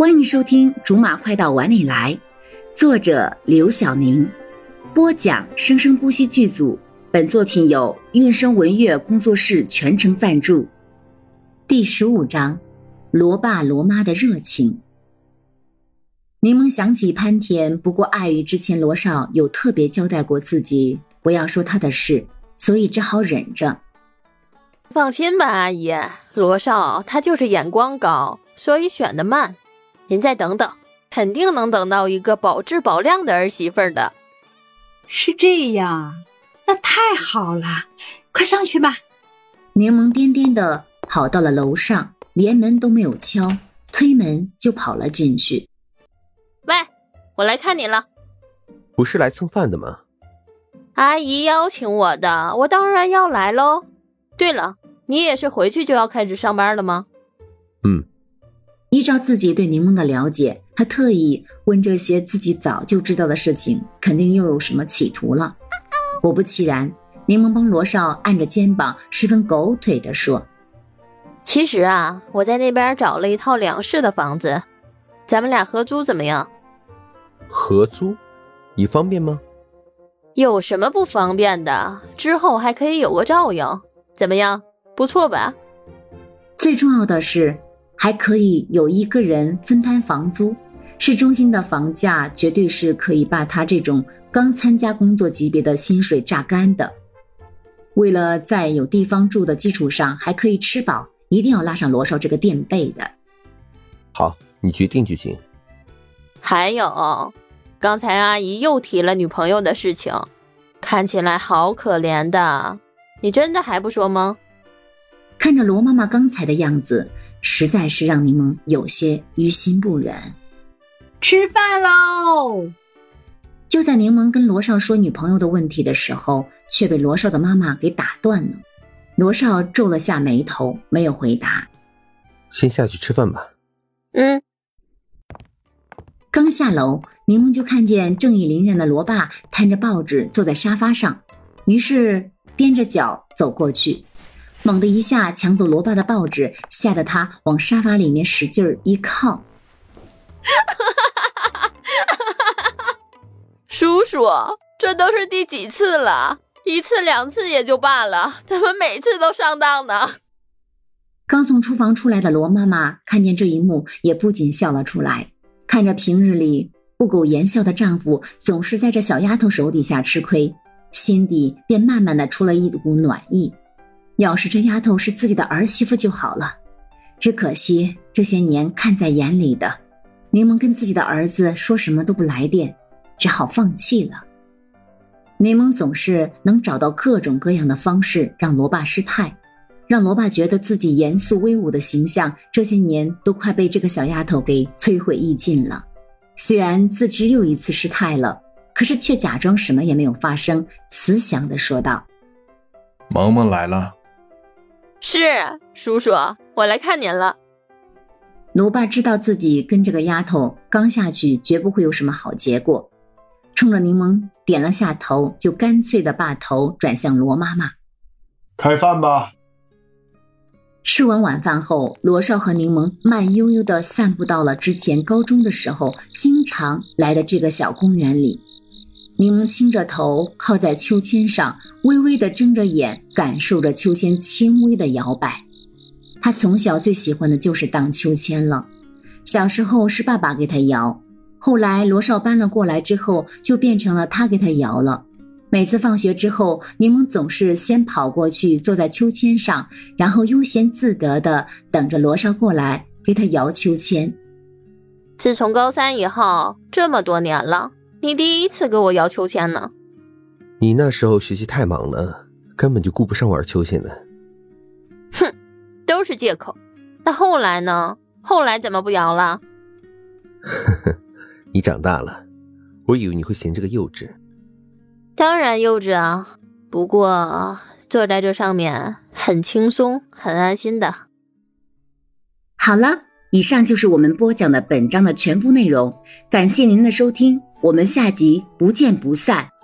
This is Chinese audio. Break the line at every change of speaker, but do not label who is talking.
欢迎收听《竹马快到碗里来》，作者刘晓宁，播讲生生不息剧组。本作品由韵声文乐工作室全程赞助。第十五章：罗爸罗妈的热情。柠檬想起潘田，不过碍于之前罗少有特别交代过自己不要说他的事，所以只好忍着。
放心吧，阿姨，罗少他就是眼光高，所以选的慢。您再等等，肯定能等到一个保质保量的儿媳妇的。
是这样，那太好了，快上去吧。
柠檬颠颠的跑到了楼上，连门都没有敲，推门就跑了进去。
喂，我来看你了。
不是来蹭饭的吗？
阿姨邀请我的，我当然要来喽。对了，你也是回去就要开始上班了吗？
嗯。
依照自己对柠檬的了解，他特意问这些自己早就知道的事情，肯定又有什么企图了。果不其然，柠檬帮罗少按着肩膀，十分狗腿地说：“
其实啊，我在那边找了一套两室的房子，咱们俩合租怎么样？”
合租？你方便吗？
有什么不方便的？之后还可以有个照应，怎么样？不错吧？
最重要的是。还可以有一个人分摊房租，市中心的房价绝对是可以把他这种刚参加工作级别的薪水榨干的。为了在有地方住的基础上还可以吃饱，一定要拉上罗少这个垫背的。
好，你决定就行。
还有，刚才阿姨又提了女朋友的事情，看起来好可怜的，你真的还不说吗？
看着罗妈妈刚才的样子。实在是让柠檬有些于心不忍。
吃饭喽！
就在柠檬跟罗少说女朋友的问题的时候，却被罗少的妈妈给打断了。罗少皱了下眉头，没有回答。
先下去吃饭吧。
嗯。
刚下楼，柠檬就看见正义凛然的罗爸摊着报纸坐在沙发上，于是踮着脚走过去。猛地一下抢走罗爸的报纸，吓得他往沙发里面使劲儿一靠。
叔叔，这都是第几次了？一次两次也就罢了，怎么每次都上当呢？
刚从厨房出来的罗妈妈看见这一幕，也不禁笑了出来。看着平日里不苟言笑的丈夫总是在这小丫头手底下吃亏，心底便慢慢的出了一股暖意。要是这丫头是自己的儿媳妇就好了，只可惜这些年看在眼里的，柠檬跟自己的儿子说什么都不来电，只好放弃了。柠檬总是能找到各种各样的方式让罗爸失态，让罗爸觉得自己严肃威武的形象这些年都快被这个小丫头给摧毁殆尽了。虽然自知又一次失态了，可是却假装什么也没有发生，慈祥的说道：“
萌萌来了。”
是叔叔，我来看您了。
罗爸知道自己跟这个丫头刚下去，绝不会有什么好结果，冲着柠檬点了下头，就干脆的把头转向罗妈妈：“
开饭吧。”
吃完晚饭后，罗少和柠檬慢悠悠的散步到了之前高中的时候经常来的这个小公园里。柠檬倾着头靠在秋千上，微微的睁着眼，感受着秋千轻微的摇摆。他从小最喜欢的就是荡秋千了。小时候是爸爸给他摇，后来罗少搬了过来之后，就变成了他给他摇了。每次放学之后，柠檬总是先跑过去坐在秋千上，然后悠闲自得的等着罗少过来给他摇秋千。
自从高三以后，这么多年了。你第一次给我摇秋千呢？
你那时候学习太忙了，根本就顾不上玩秋千的。
哼，都是借口。那后来呢？后来怎么不摇了？
呵呵，你长大了，我以为你会嫌这个幼稚。
当然幼稚啊，不过坐在这上面很轻松，很安心的。
好了，以上就是我们播讲的本章的全部内容，感谢您的收听。我们下集不见不散。